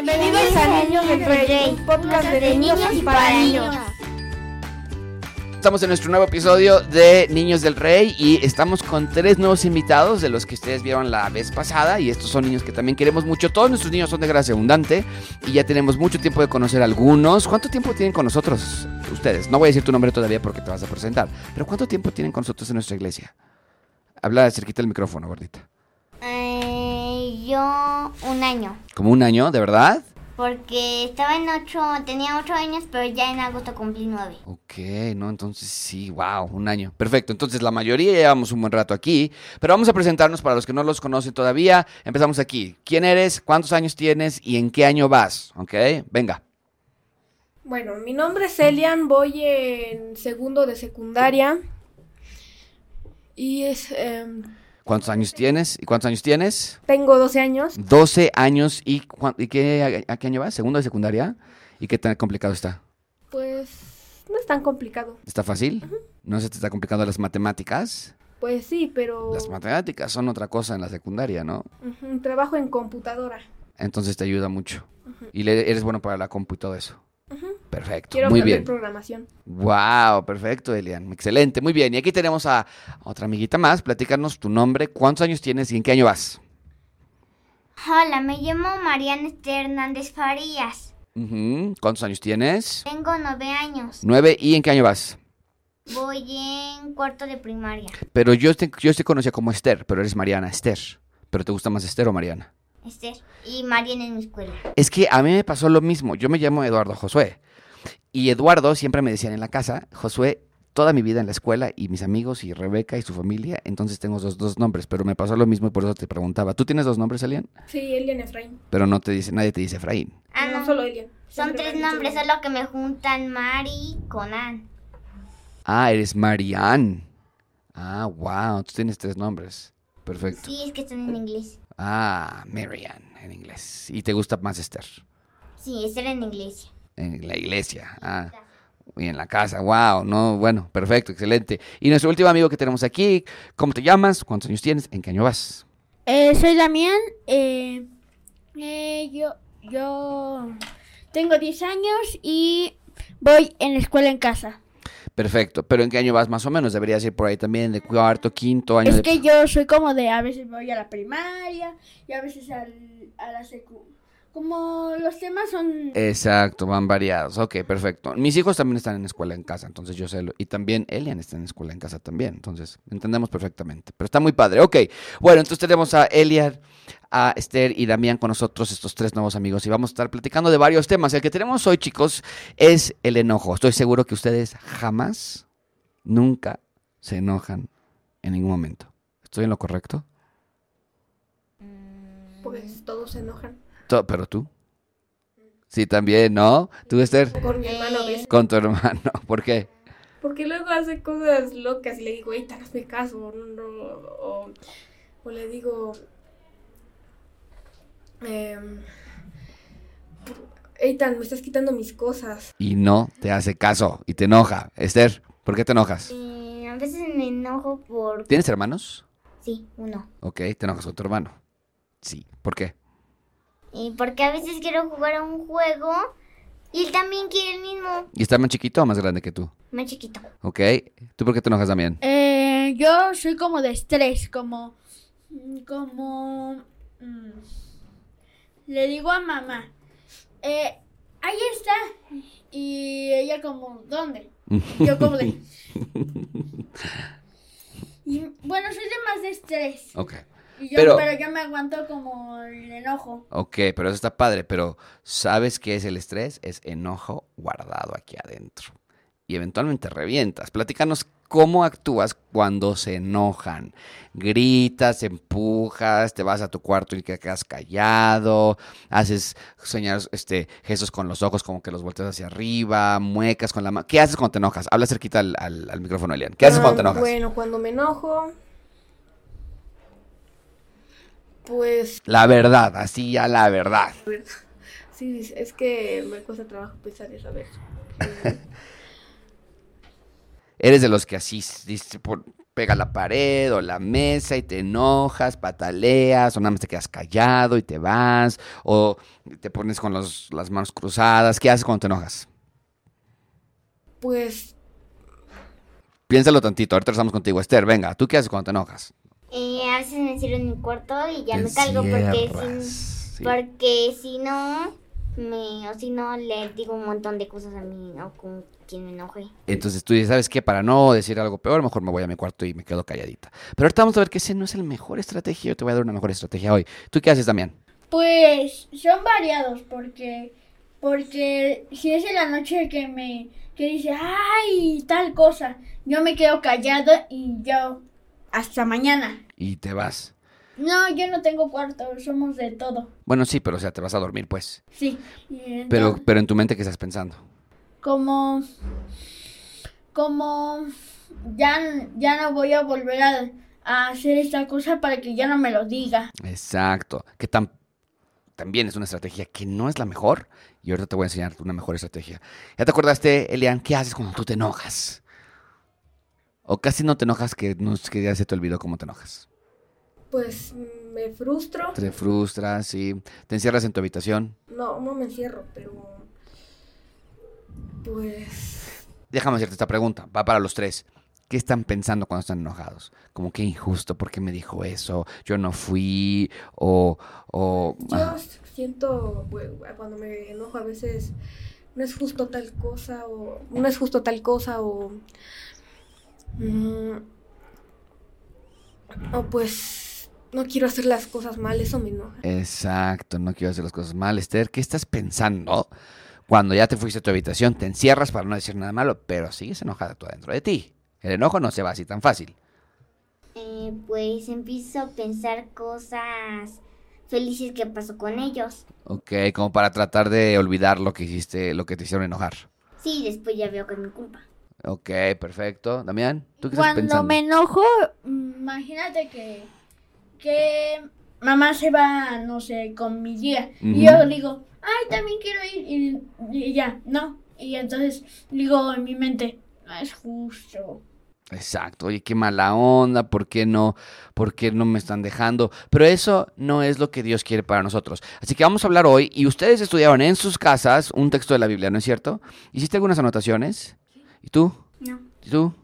Bienvenidos a Niños del Rey, un podcast de niños y para niños. Estamos en nuestro nuevo episodio de Niños del Rey y estamos con tres nuevos invitados de los que ustedes vieron la vez pasada y estos son niños que también queremos mucho. Todos nuestros niños son de gracia abundante y ya tenemos mucho tiempo de conocer a algunos. ¿Cuánto tiempo tienen con nosotros ustedes? No voy a decir tu nombre todavía porque te vas a presentar, pero ¿cuánto tiempo tienen con nosotros en nuestra iglesia? Habla cerquita del micrófono, gordita. Yo un año. ¿Como un año, de verdad? Porque estaba en ocho, tenía ocho años, pero ya en agosto cumplí nueve. Ok, no, entonces sí, wow, un año. Perfecto, entonces la mayoría llevamos un buen rato aquí, pero vamos a presentarnos para los que no los conocen todavía. Empezamos aquí. ¿Quién eres? ¿Cuántos años tienes? ¿Y en qué año vas? Ok, venga. Bueno, mi nombre es Elian, voy en segundo de secundaria. Y es, em, ¿Cuántos años tienes? ¿Y cuántos años tienes? tengo 12 años. 12 años. ¿Y, y qué, a, a qué año vas? ¿Segundo de secundaria? ¿Y qué tan complicado está? Pues no es tan complicado. ¿Está fácil? ¿No se te está complicando las matemáticas? Pues sí, pero Las matemáticas son otra cosa en la secundaria, ¿no? ujú, trabajo en computadora. Entonces te ayuda mucho. Y le- eres bueno para la compu y todo eso. Perfecto. Quiero muy bien. programación. Wow, perfecto, Elian. Excelente, muy bien. Y aquí tenemos a otra amiguita más. Platícanos tu nombre, cuántos años tienes y en qué año vas. Hola, me llamo Mariana Esther Hernández Farías. ¿Cuántos años tienes? Tengo nueve años. Nueve. ¿Y en qué año vas? Voy en cuarto de primaria. Pero yo te, yo te conocía como Esther, pero eres Mariana Esther. ¿Pero te gusta más Esther o Mariana? Esther. Y Mariana en mi escuela. Es que a mí me pasó lo mismo. Yo me llamo Eduardo Josué. Y Eduardo siempre me decían en la casa, Josué, toda mi vida en la escuela y mis amigos y Rebeca y su familia, entonces tengo dos, dos nombres, pero me pasó lo mismo y por eso te preguntaba. ¿Tú tienes dos nombres, Elian? Sí, Elian Efraín. Pero no te dice, nadie te dice Efraín. Ah, no, no. solo Elian. Son tres nombres, solo que me juntan Mari con Ann. Ah, eres Marianne. Ah, wow, tú tienes tres nombres. Perfecto. Sí, es que están en inglés. Ah, Marianne en inglés. ¿Y te gusta más Esther? Sí, Esther en inglés. En la iglesia. Ah. Y en la casa, wow, no, bueno, perfecto, excelente. Y nuestro último amigo que tenemos aquí, ¿cómo te llamas? ¿Cuántos años tienes? ¿En qué año vas? Eh, soy Damián. eh, eh, yo, yo tengo 10 años y voy en la escuela en casa. Perfecto, pero ¿en qué año vas más o menos? Deberías ir por ahí también, de cuarto, quinto año. Es de- que yo soy como de a veces voy a la primaria y a veces al, a la secu. Como los temas son... Exacto, van variados. Ok, perfecto. Mis hijos también están en escuela en casa, entonces yo sé. lo- Y también Elian está en escuela en casa también, entonces entendemos perfectamente. Pero está muy padre. Ok, bueno, entonces tenemos a Elian, a Esther y Damián con nosotros, estos tres nuevos amigos, y vamos a estar platicando de varios temas. El que tenemos hoy, chicos, es el enojo. Estoy seguro que ustedes jamás, nunca se enojan en ningún momento. ¿Estoy en lo correcto? Pues todos se enojan. To- Pero tú. Sí, también, ¿no? ¿Tú, Esther? Con mi hermano. Con tu hermano. ¿Por qué? Porque luego hace cosas locas y le digo, Eitan, hazme caso. No, no, o, o le digo, em, Eitan, me estás quitando mis cosas. y no te hace caso y te enoja. Esther, ¿por qué te enojas? Eh, a veces me enojo por... ¿Tienes hermanos? Sí, uno. Ok, te enojas con tu hermano. Sí, ¿por qué? Y porque a veces quiero jugar a un juego y él también quiere el mismo. ¿Y está más chiquito o más grande que tú? Más chiquito. Ok, ¿tú por qué te enojas también? Eh, yo soy como de estrés, como... Como... mm, le digo a mamá, eh, ahí está. Y ella como, ¿dónde? Yo como de... Y, bueno, soy de más de estrés. Ok, Y yo, Pero- pero... yo me aguanto como el enojo. ok, pero eso está padre, pero ¿sabes qué es el estrés? Es enojo guardado aquí adentro. Y eventualmente revientas. Platícanos cómo actúas cuando se enojan. Gritas, empujas, te vas a tu cuarto y te quedas callado, haces señales, este, gestos con los ojos como que los volteas hacia arriba, muecas con la mano. ¿Qué haces cuando te enojas? Habla cerquita al, al- al micrófono, Elian. ¿Qué haces Ah, cuando te enojas? Bueno, cuando me enojo, pues La verdad, así ya la verdad. sí, es que me cuesta trabajo pensar esa vez. Eres de los que así, dice, por- pega la pared o la mesa y te enojas, pataleas, o nada más te quedas callado y te vas, o te pones con los- las manos cruzadas. ¿Qué haces cuando te enojas? Pues Piénsalo tantito, ahorita estamos contigo. Esther, venga, ¿tú qué haces cuando te enojas? A veces me encierro en mi cuarto y ya Te me calgo porque si, sí. porque si no, me, o si no, le digo un montón de cosas a mí o con quien me enoje. Entonces tú dices, ¿sabes qué? Para no decir algo peor, mejor me voy a mi cuarto y me quedo calladita. Pero ahorita vamos a ver que ese no es el mejor estrategia. Yo te voy a dar una mejor estrategia hoy. ¿Tú qué haces, Damián? Pues son variados porque porque si es en la noche que me que dice ay tal cosa yo me quedo callado y yo hasta mañana Y te vas. no yo no tengo cuarto somos de todo Bueno, sí, pero o sea, te vas a dormir, pues. sí Pero, pero en tu mente, ¿qué estás pensando? como como ya ya no voy a volver a, a hacer esta cosa para que ya no me lo diga Exacto. Que tan, también es una estrategia que no es la mejor. Y ahorita te voy a enseñar una mejor estrategia. ¿Ya te acordaste, Elian, qué haces cuando tú te enojas? O casi no te enojas, que, no, que ya se te olvidó cómo te enojas. pues me frustro. Te frustras y te encierras en tu habitación. No, no me encierro, pero pues Déjame hacerte esta pregunta, va para los tres. ¿Qué están pensando cuando están enojados? Como que injusto, ¿por qué me dijo eso? Yo no fui, o... o yo ah, siento cuando me enojo a veces no es justo tal cosa o no es justo tal cosa o mm, o pues no quiero hacer las cosas mal, eso me enoja. Exacto, no quiero hacer las cosas mal. Esther, ¿qué estás pensando cuando ya te fuiste a tu habitación? Te encierras para no decir nada malo, pero sigues enojada tú adentro de ti. El enojo no se va así tan fácil. Eh, pues empiezo a pensar cosas felices que pasó con ellos. Ok, como para tratar de olvidar lo que hiciste, lo que te hicieron enojar. Sí, después ya veo que es mi culpa. Ok, perfecto. Damián, ¿tú qué estás Cuando pensando? me enojo, imagínate que, que mamá se va, no sé, con mi tía. Y yo digo, ay, también quiero ir. Y, y ya, no. Y entonces digo en mi mente, no es justo. Exacto, oye, qué mala onda, ¿por qué no? ¿Por qué no me están dejando? Pero eso no es lo que Dios quiere para nosotros. Así que vamos a hablar hoy, y ustedes estudiaron en sus casas un texto de la Biblia, ¿no es cierto? ¿Hiciste algunas anotaciones? ¿Y tú? No. ¿Y tú?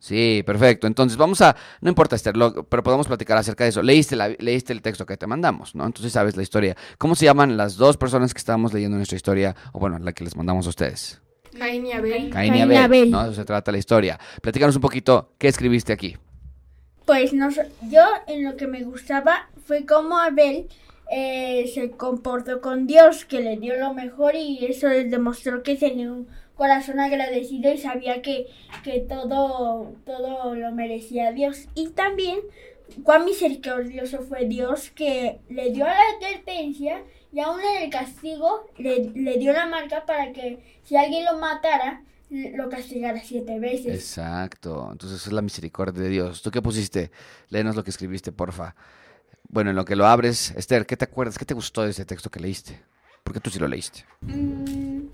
Sí, perfecto. Entonces vamos a, no importa Esther, lo- pero podemos platicar acerca de eso. Leíste, la, leíste el texto que te mandamos, ¿no? Entonces sabes la historia. ¿Cómo se llaman las dos personas que estábamos leyendo nuestra historia? O bueno, la que les mandamos a ustedes. Caín y Abel. Caín y Abel, Abel. ¿no? De eso se trata la historia. Platícanos un poquito, ¿qué escribiste aquí? Pues no yo en lo que me gustaba fue cómo Abel eh, se comportó con Dios, que le dio lo mejor y eso les demostró que tenía un corazón agradecido y sabía que, que todo, todo lo merecía Dios. Y también cuán misericordioso fue Dios que le dio la advertencia y aún en el castigo le, le dio la marca para que si alguien lo matara, lo castigara siete veces. Exacto. Entonces es la misericordia de Dios. ¿Tú qué pusiste? Léenos lo que escribiste, porfa. Bueno, en lo que lo abres, Esther, ¿qué te acuerdas? ¿Qué te gustó de ese texto que leíste? Porque tú sí lo leíste. Mm,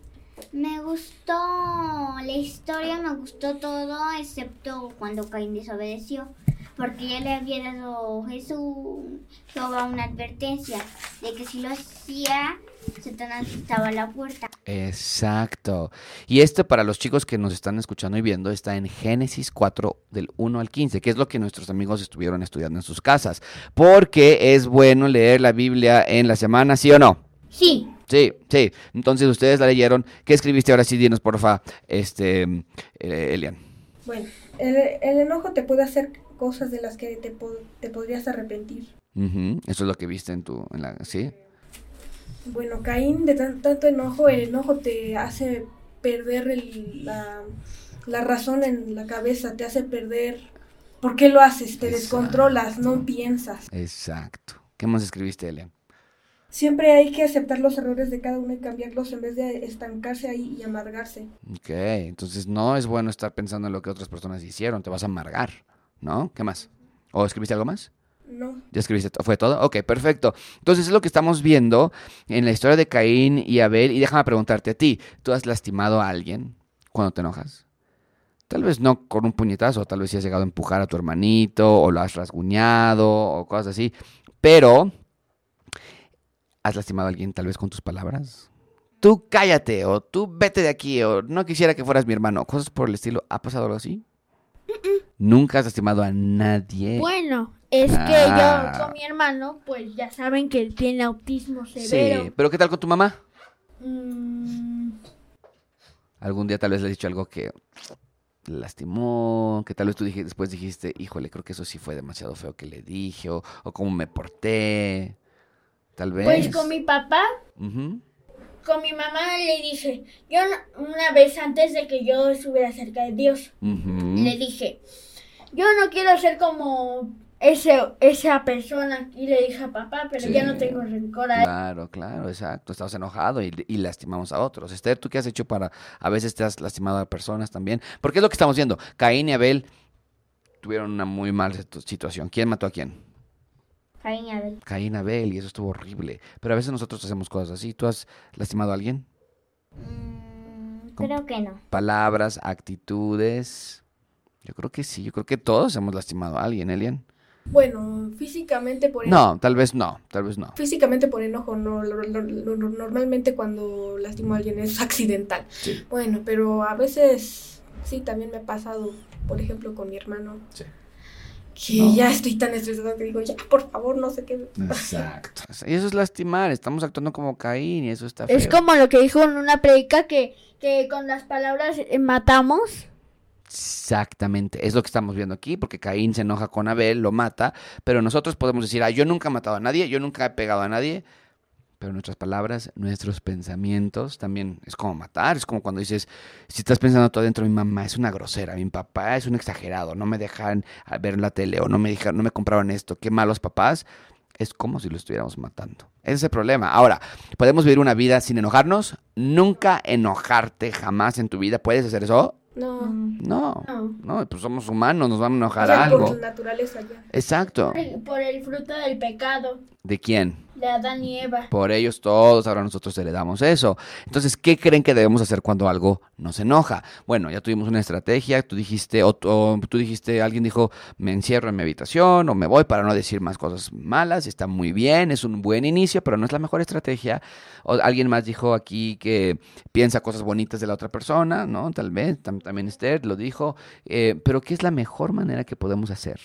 me gustó la historia, me gustó todo, excepto cuando Caín desobedeció. Porque ya le había dado Jesús Jehová una advertencia de que si lo hacía, Satanás estaba a la puerta. Exacto. Y esto para los chicos que nos están escuchando y viendo está en Génesis 4 del 1 al 15, que es lo que nuestros amigos estuvieron estudiando en sus casas. Porque es bueno leer la Biblia en la semana, ¿sí o no? Sí, Sí, sí. Entonces ustedes la leyeron. ¿Qué escribiste ahora sí? Dinos, porfa, este, eh, Elian. Bueno, el, el enojo te puede hacer cosas de las que te, po- te podrías arrepentir. Eso es lo que viste en tu, en la, ¿sí? Bueno, Caín, de tan- tanto enojo, el enojo te hace perder el- la, la razón en la cabeza, te hace perder... ¿Por qué lo haces? Te Exacto. descontrolas, no piensas. Exacto. ¿Qué más escribiste, Elian? Siempre hay que aceptar los errores de cada uno y cambiarlos en vez de estancarse ahí y amargarse. Ok, entonces no es bueno estar pensando en lo que otras personas hicieron, te vas a amargar, ¿no? ¿Qué más? ¿O escribiste algo más? No, ¿Ya escribiste? ¿Fue todo? Ok, perfecto. Entonces es lo que estamos viendo en la historia de Caín y Abel. Y déjame preguntarte a ti, ¿tú has lastimado a alguien cuando te enojas? Tal vez no con un puñetazo, tal vez si has llegado a empujar a tu hermanito o lo has rasguñado o cosas así, pero ¿has lastimado a alguien tal vez con tus palabras? Tú cállate o tú vete de aquí o no quisiera que fueras mi hermano, cosas por el estilo. ¿Ha pasado algo así? Nunca has lastimado a nadie. Bueno, es que Ah. yo con mi hermano, pues ya saben que él tiene autismo severo. sí, pero ¿qué tal con tu mamá? Mm, Algún día tal vez le has dicho algo que lastimó, que tal vez tú dije- después dijiste, híjole, creo que eso sí fue demasiado feo que le dije, o, o cómo me porté, tal vez. pues con mi papá, Ujú. con mi mamá le dije, yo una vez antes de que yo estuviera cerca de Dios, Ujú. le dije, yo no quiero ser como ese, esa persona. Y le dije a papá, pero ya no Sí. tengo rencor a él. Claro, claro, exacto. Estabas enojado y, y lastimamos a otros. Esther, ¿tú qué has hecho para... A veces te has lastimado a personas también? Porque es lo que estamos viendo. Caín y Abel tuvieron una muy mala situ- situación. ¿Quién mató a quién? Caín y Abel. Caín y Abel y eso estuvo horrible. Pero a veces nosotros hacemos cosas así. ¿Tú has lastimado a alguien? Mm, creo que no. Palabras, actitudes. Yo creo que sí. Yo creo que todos hemos lastimado a alguien, Elian. Bueno, físicamente por enojo. No, tal vez no. Tal vez no. Físicamente por enojo, no, lo- lo- lo- lo- normalmente cuando lastimo a alguien es accidental. Sí. Bueno, pero a veces sí, también me ha pasado, por ejemplo, con mi hermano. Sí. Que No. ya estoy tan estresada que digo, ya, por favor, no sé qué. Exacto. Y eso es lastimar. Estamos actuando como Caín y eso está feo. Es como lo que dijo en una predica que, que con las palabras eh, matamos. Exactamente, es lo que estamos viendo aquí, porque Caín se enoja con Abel, lo mata, pero nosotros podemos decir, ah, yo nunca he matado a nadie, yo nunca he pegado a nadie, pero nuestras palabras, nuestros pensamientos también es como matar, es como cuando dices, si estás pensando todo adentro, mi mamá es una grosera, mi papá es un exagerado, no me dejan ver la tele o no me dejan, no me compraron esto, qué malos papás, es como si lo estuviéramos matando. Ese es el problema. Ahora, podemos vivir una vida sin enojarnos, nunca enojarte jamás en tu vida, ¿puedes hacer eso? No. No, No. no, pues somos humanos, nos vamos a O enojar sea, algo. por naturaleza ya. Exacto. Por el, por el fruto del pecado ¿De quién? de Adán y Eva. Por ellos todos, ahora nosotros heredamos eso. Entonces, ¿qué creen que debemos hacer cuando algo nos enoja? Bueno, ya tuvimos una estrategia, tú dijiste, o, o tú dijiste, alguien dijo, me encierro en mi habitación o me voy para no decir más cosas malas, está muy bien, es un buen inicio, pero no es la mejor estrategia. O alguien más dijo aquí que piensa cosas bonitas de la otra persona, ¿no? Tal vez, tam- también Esther lo dijo, Eh, pero ¿qué es la mejor manera que podemos hacer?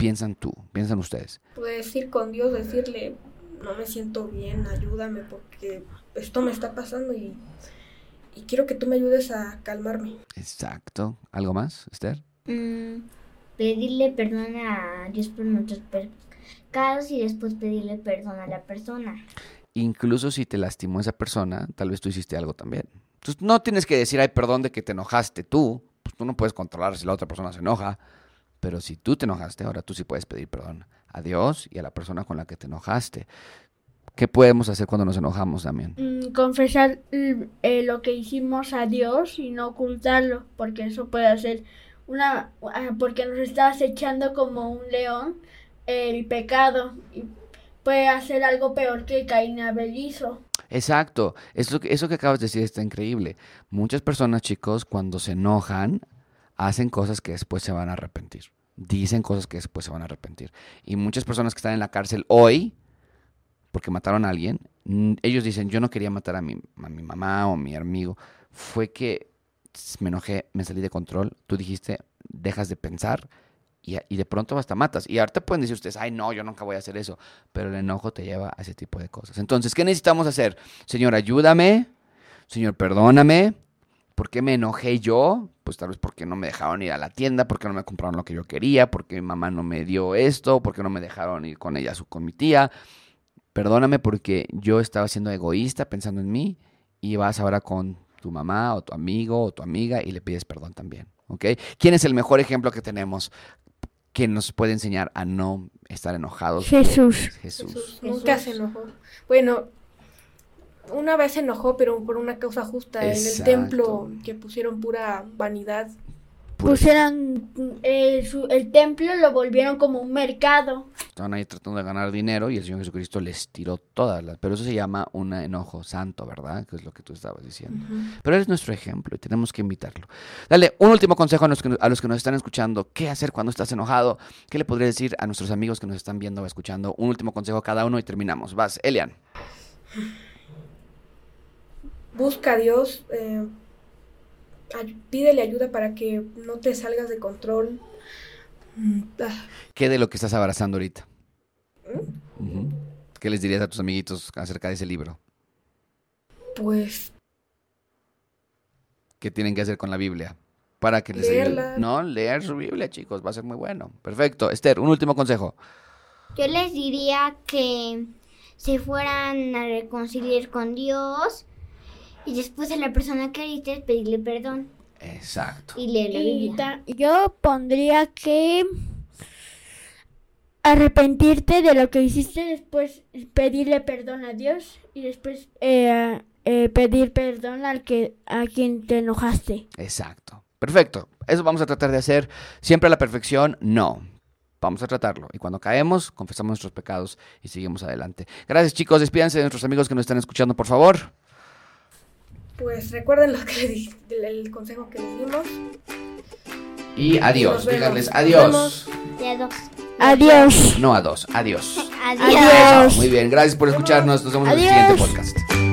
Piensan tú, piensan ustedes. Puedes ir con Dios, decirle, no me siento bien, ayúdame porque esto me está pasando y, y quiero que tú me ayudes a calmarme. Exacto. ¿Algo más, Esther? Mm, pedirle perdón a Dios por nuestros pecados y después pedirle perdón a la persona. Incluso si te lastimó esa persona, tal vez tú hiciste algo también. Entonces no tienes que decir, ay, perdón de que te enojaste tú. Pues tú no puedes controlar si la otra persona se enoja. Pero si tú te enojaste, ahora tú sí puedes pedir perdón a Dios y a la persona con la que te enojaste. ¿Qué podemos hacer cuando nos enojamos también? Mm, confesar mm, eh, lo que hicimos a Dios y no ocultarlo, porque eso puede hacer una, ah, porque nos está acechando como un león el pecado y puede hacer algo peor que Caín Abel hizo. Exacto. Eso eso que acabas de decir está increíble. Muchas personas, chicos, cuando se enojan, hacen cosas que después se van a arrepentir. Dicen cosas que después se van a arrepentir. Y muchas personas que están en la cárcel hoy, porque mataron a alguien, ellos dicen, yo no quería matar a mi, a mi mamá o a mi amigo. Fue que me enojé, me salí de control. Tú dijiste, dejas de pensar y, y de pronto hasta matas. Y ahorita pueden decir ustedes, ay, no, yo nunca voy a hacer eso. Pero el enojo te lleva a ese tipo de cosas. Entonces, ¿qué necesitamos hacer? Señor, ayúdame. Señor, perdóname. ¿Por qué me enojé yo? Pues tal vez porque no me dejaron ir a la tienda, porque no me compraron lo que yo quería, porque mi mamá no me dio esto, porque no me dejaron ir con ella, su- con mi tía. Perdóname porque yo estaba siendo egoísta pensando en mí y vas ahora con tu mamá o tu amigo o tu amiga y le pides perdón también, ¿ok? ¿Quién es el mejor ejemplo que tenemos que nos puede enseñar a no estar enojados? Jesús. Jesús. Jesús nunca se enojó. Bueno, una vez se enojó, pero por una causa justa. En el Exacto. templo que pusieron pura vanidad. pusieron eh, su- el templo, lo volvieron como un mercado. Estaban ahí tratando de ganar dinero y el Señor Jesucristo les tiró todas las. Pero eso se llama un enojo santo, ¿verdad? Que es lo que tú estabas diciendo. Pero él es nuestro ejemplo y tenemos que invitarlo. Dale, un último consejo a los, que, a los que nos están escuchando. ¿Qué hacer cuando estás enojado? ¿Qué le podría decir a nuestros amigos que nos están viendo o escuchando? Un último consejo cada uno y terminamos. Vas, Elian. Busca a Dios, eh, ay- pídele ayuda para que no te salgas de control. Mm, ah, ¿Qué de lo que estás abrazando ahorita? Ujú. ¿Qué les dirías a tus amiguitos acerca de ese libro? Pues ¿Qué tienen que hacer con la Biblia? Para que les ayude. No, leer su Biblia, chicos, va a ser muy bueno. Perfecto. Esther, un último consejo. Yo les diría que se fueran a reconciliar con Dios y después a la persona que heriste pedirle perdón Exacto. y leer la Biblia. yo pondría que arrepentirte de lo que hiciste, después pedirle perdón a Dios y después eh, eh, pedir perdón al que a quien te enojaste. Exacto. Perfecto. Eso vamos a tratar de hacer. Siempre a la perfección, no. Vamos a tratarlo. Y cuando caemos, confesamos nuestros pecados y seguimos adelante. Gracias, chicos. Despídanse de nuestros amigos que nos están escuchando, por favor. Pues recuerden lo que le di- el, el consejo que les dimos. Y adiós. Díganles adiós. dos. Adiós. No a dos. Adiós. Adiós. Adiós. Muy bien. Gracias por escucharnos. Nos vemos en el Adiós. siguiente podcast.